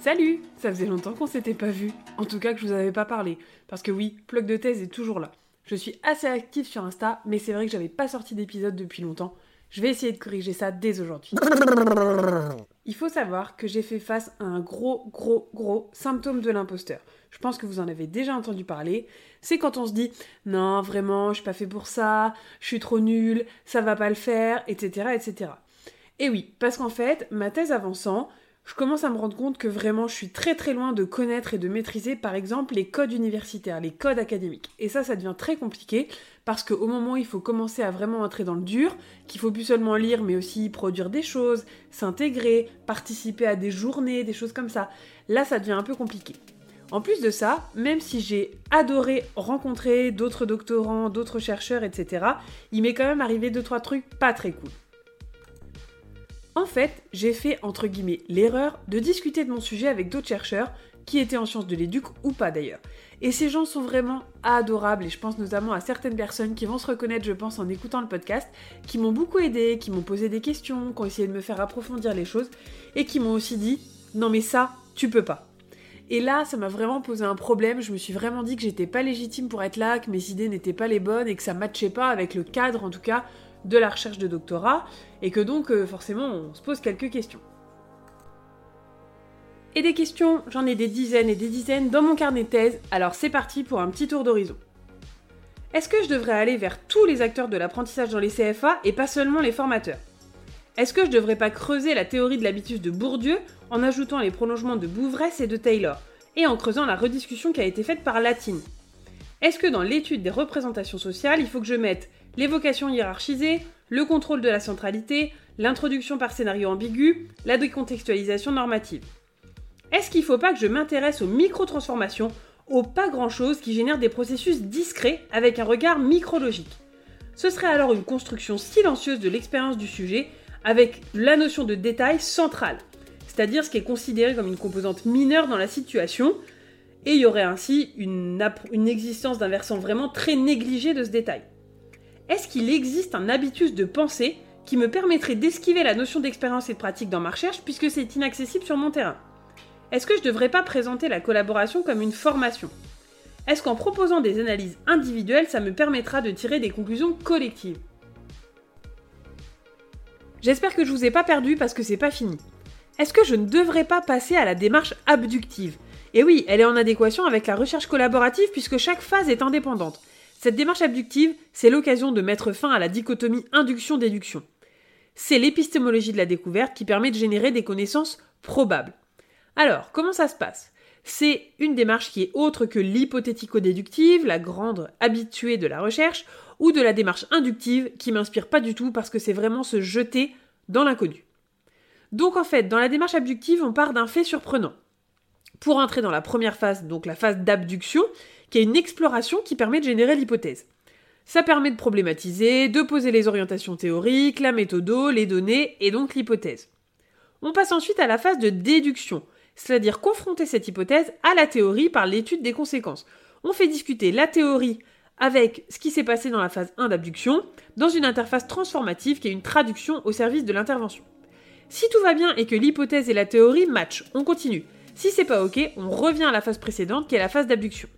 Salut Ça faisait longtemps qu'on s'était pas vu. En tout cas que je vous avais pas parlé. Parce que oui, plug de thèse est toujours là. Je suis assez active sur Insta, mais c'est vrai que j'avais pas sorti d'épisode depuis longtemps. Je vais essayer de corriger ça dès aujourd'hui. Il faut savoir que j'ai fait face à un gros, gros, gros symptôme de l'imposteur. Je pense que vous en avez déjà entendu parler. C'est quand on se dit non, vraiment, je suis pas fait pour ça, je suis trop nul, ça va pas le faire, etc., etc. Et oui, parce qu'en fait, ma thèse avançant, je commence à me rendre compte que vraiment je suis très très loin de connaître et de maîtriser par exemple les codes universitaires, les codes académiques. Et ça, ça devient très compliqué parce qu'au moment où il faut commencer à vraiment entrer dans le dur, qu'il faut plus seulement lire mais aussi produire des choses, s'intégrer, participer à des journées, des choses comme ça, là ça devient un peu compliqué. En plus de ça, même si j'ai adoré rencontrer d'autres doctorants, d'autres chercheurs, etc., il m'est quand même arrivé deux trois trucs pas très cool. En fait, j'ai fait entre guillemets l'erreur de discuter de mon sujet avec d'autres chercheurs qui étaient en sciences de l'éduc ou pas d'ailleurs. Et ces gens sont vraiment adorables et je pense notamment à certaines personnes qui vont se reconnaître, je pense, en écoutant le podcast, qui m'ont beaucoup aidé, qui m'ont posé des questions, qui ont essayé de me faire approfondir les choses et qui m'ont aussi dit non mais ça, tu peux pas. Et là, ça m'a vraiment posé un problème. Je me suis vraiment dit que j'étais pas légitime pour être là, que mes idées n'étaient pas les bonnes et que ça matchait pas avec le cadre, en tout cas, de la recherche de doctorat, et que donc euh, forcément on se pose quelques questions. Et des questions, j'en ai des dizaines et des dizaines dans mon carnet de thèse, alors c'est parti pour un petit tour d'horizon. Est-ce que je devrais aller vers tous les acteurs de l'apprentissage dans les CFA et pas seulement les formateurs? Est-ce que je devrais pas creuser la théorie de l'habitus de Bourdieu en ajoutant les prolongements de Bouvresse et de Taylor, et en creusant la rediscussion qui a été faite par Latine? Est-ce que dans l'étude des représentations sociales, il faut que je mette l'évocation hiérarchisée, le contrôle de la centralité, l'introduction par scénario ambigu, la décontextualisation normative. Est-ce qu'il ne faut pas que je m'intéresse aux micro-transformations, aux pas grand-chose qui génèrent des processus discrets avec un regard micrologique? Ce serait alors une construction silencieuse de l'expérience du sujet avec la notion de détail centrale, c'est-à-dire ce qui est considéré comme une composante mineure dans la situation, et il y aurait ainsi une, une existence d'un versant vraiment très négligé de ce détail est-ce qu'il existe un habitus de pensée qui me permettrait d'esquiver la notion d'expérience et de pratique dans ma recherche puisque c'est inaccessible sur mon terrain? Est-ce que je ne devrais pas présenter la collaboration comme une formation? Est-ce qu'en proposant des analyses individuelles, ça me permettra de tirer des conclusions collectives? J'espère que je vous ai pas perdu parce que c'est pas fini. Est-ce que je ne devrais pas passer à la démarche abductive? Et oui, elle est en adéquation avec la recherche collaborative puisque chaque phase est indépendante. Cette démarche abductive, c'est l'occasion de mettre fin à la dichotomie induction-déduction. C'est l'épistémologie de la découverte qui permet de générer des connaissances probables. Alors, comment ça se passe? C'est une démarche qui est autre que l'hypothético-déductive, la grande habituée de la recherche, ou de la démarche inductive qui m'inspire pas du tout parce que c'est vraiment se jeter dans l'inconnu. Donc en fait, dans la démarche abductive, on part d'un fait surprenant. Pour entrer dans la première phase, donc la phase d'abduction, qui est une exploration qui permet de générer l'hypothèse. Ça permet de problématiser, de poser les orientations théoriques, la méthode, les données et donc l'hypothèse. On passe ensuite à la phase de déduction, c'est-à-dire confronter cette hypothèse à la théorie par l'étude des conséquences. On fait discuter la théorie avec ce qui s'est passé dans la phase 1 d'abduction, dans une interface transformative qui est une traduction au service de l'intervention. Si tout va bien et que l'hypothèse et la théorie matchent, on continue. Si c'est pas ok, on revient à la phase précédente qui est la phase d'abduction.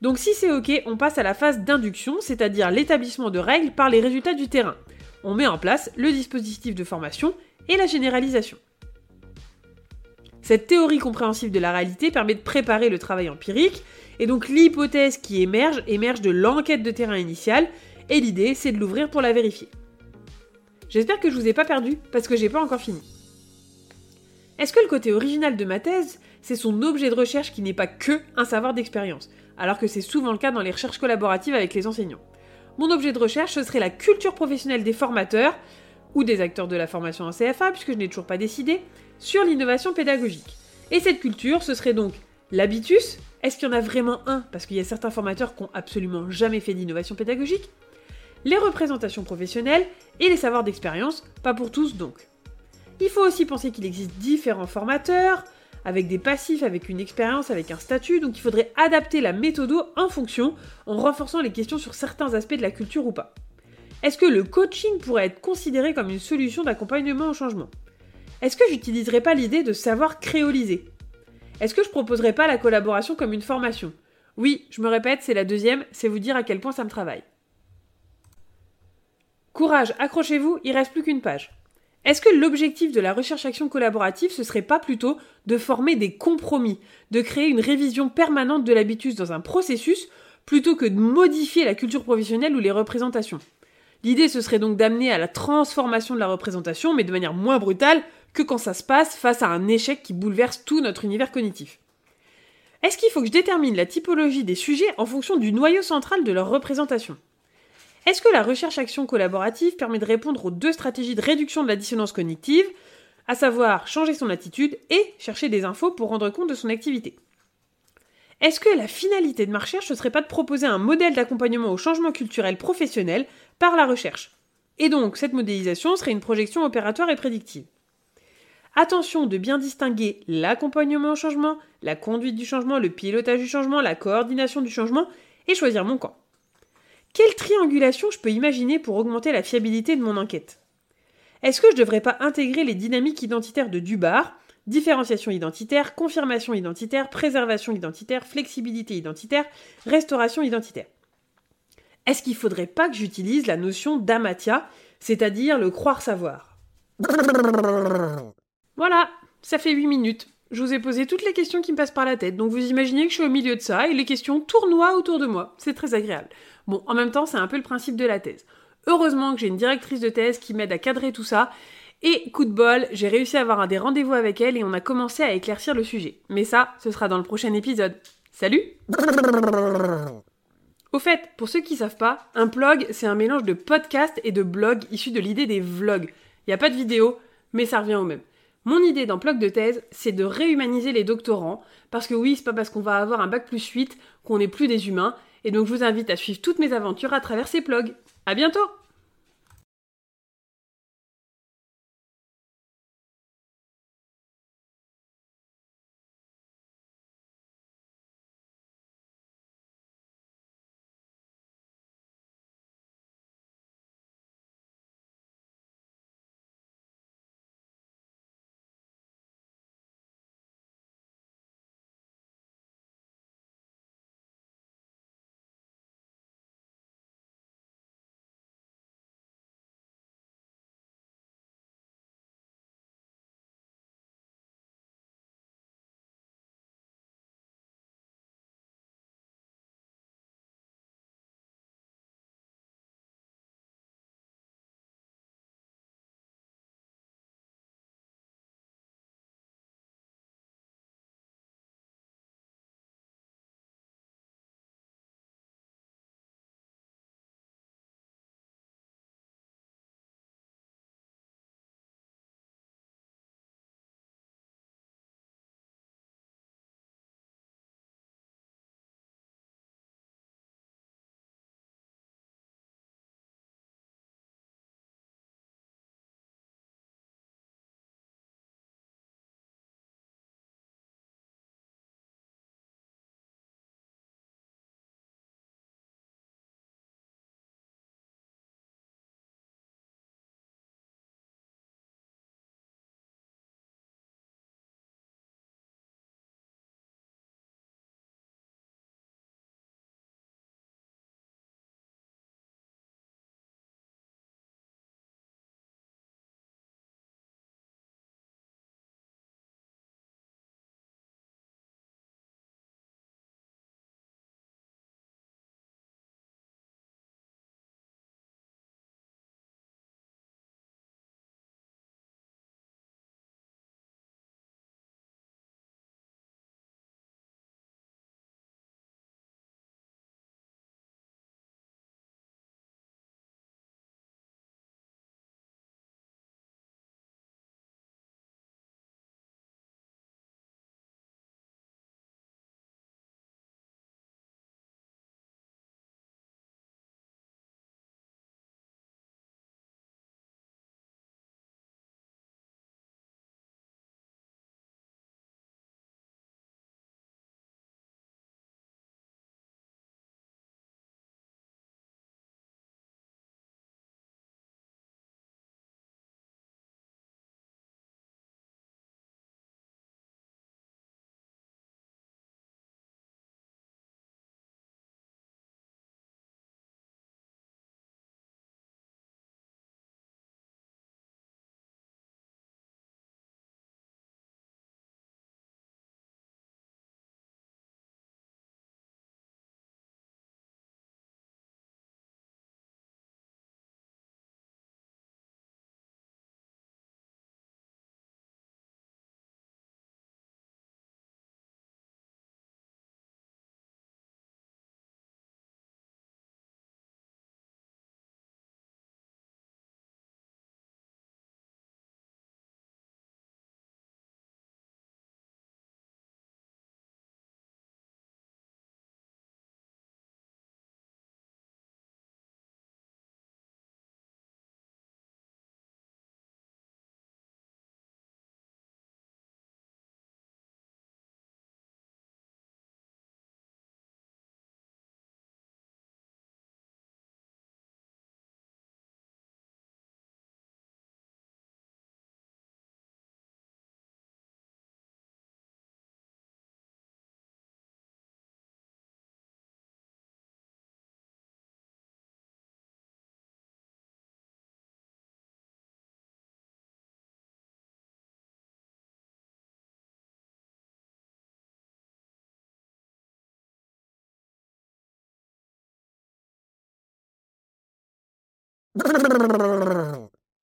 Donc si c'est ok, on passe à la phase d'induction, c'est-à-dire l'établissement de règles par les résultats du terrain. On met en place le dispositif de formation et la généralisation. Cette théorie compréhensive de la réalité permet de préparer le travail empirique, et donc l'hypothèse qui émerge émerge de l'enquête de terrain initiale, et l'idée c'est de l'ouvrir pour la vérifier. J'espère que je vous ai pas perdu, parce que j'ai pas encore fini. Est-ce que le côté original de ma thèse, c'est son objet de recherche qui n'est pas que un savoir d'expérience alors que c'est souvent le cas dans les recherches collaboratives avec les enseignants? Mon objet de recherche, ce serait la culture professionnelle des formateurs, ou des acteurs de la formation en CFA, puisque je n'ai toujours pas décidé, sur l'innovation pédagogique. Et cette culture, ce serait donc l'habitus, est-ce qu'il y en a vraiment un? Parce qu'il y a certains formateurs qui n'ont absolument jamais fait d'innovation pédagogique. Les représentations professionnelles et les savoirs d'expérience, pas pour tous donc. Il faut aussi penser qu'il existe différents formateurs, avec des passifs, avec une expérience, avec un statut, donc il faudrait adapter la méthode en fonction, en renforçant les questions sur certains aspects de la culture ou pas. Est-ce que le coaching pourrait être considéré comme une solution d'accompagnement au changement? Est-ce que j'utiliserais pas l'idée de savoir créoliser? Est-ce que je proposerais pas la collaboration comme une formation? Oui, je me répète, c'est la deuxième, c'est vous dire à quel point ça me travaille. Courage, accrochez-vous, il reste plus qu'une page. Est-ce que l'objectif de la recherche-action collaborative, ce serait pas plutôt de former des compromis, de créer une révision permanente de l'habitus dans un processus, plutôt que de modifier la culture professionnelle ou les représentations? L'idée, ce serait donc d'amener à la transformation de la représentation, mais de manière moins brutale que quand ça se passe face à un échec qui bouleverse tout notre univers cognitif. Est-ce qu'il faut que je détermine la typologie des sujets en fonction du noyau central de leur représentation? Est-ce que la recherche-action collaborative permet de répondre aux deux stratégies de réduction de la dissonance cognitive, à savoir changer son attitude et chercher des infos pour rendre compte de son activité? Est-ce que la finalité de ma recherche ne serait pas de proposer un modèle d'accompagnement au changement culturel professionnel par la recherche? Et donc, cette modélisation serait une projection opératoire et prédictive. Attention de bien distinguer l'accompagnement au changement, la conduite du changement, le pilotage du changement, la coordination du changement, et choisir mon camp. Quelle triangulation je peux imaginer pour augmenter la fiabilité de mon enquête? Est-ce que je ne devrais pas intégrer les dynamiques identitaires de Dubar, différenciation identitaire, confirmation identitaire, préservation identitaire, flexibilité identitaire, restauration identitaire? Est-ce qu'il faudrait pas que j'utilise la notion d'amatia, c'est-à-dire le croire savoir Voilà, ça fait 8 minutes. Je vous ai posé toutes les questions qui me passent par la tête, donc vous imaginez que je suis au milieu de ça et les questions tournoient autour de moi. C'est très agréable. Bon, en même temps, c'est un peu le principe de la thèse. Heureusement que j'ai une directrice de thèse qui m'aide à cadrer tout ça. Et coup de bol, j'ai réussi à avoir un des rendez-vous avec elle et on a commencé à éclaircir le sujet. Mais ça, ce sera dans le prochain épisode. Salut au fait, pour ceux qui savent pas, un blog, c'est un mélange de podcast et de blog issu de l'idée des vlogs. Il n'y a pas de vidéo, mais ça revient au même. Mon idée dans Plug de thèse, c'est de réhumaniser les doctorants, parce que oui, c'est pas parce qu'on va avoir un bac plus 8 qu'on n'est plus des humains, et donc je vous invite à suivre toutes mes aventures à travers ces blogs. À bientôt! Brrrr.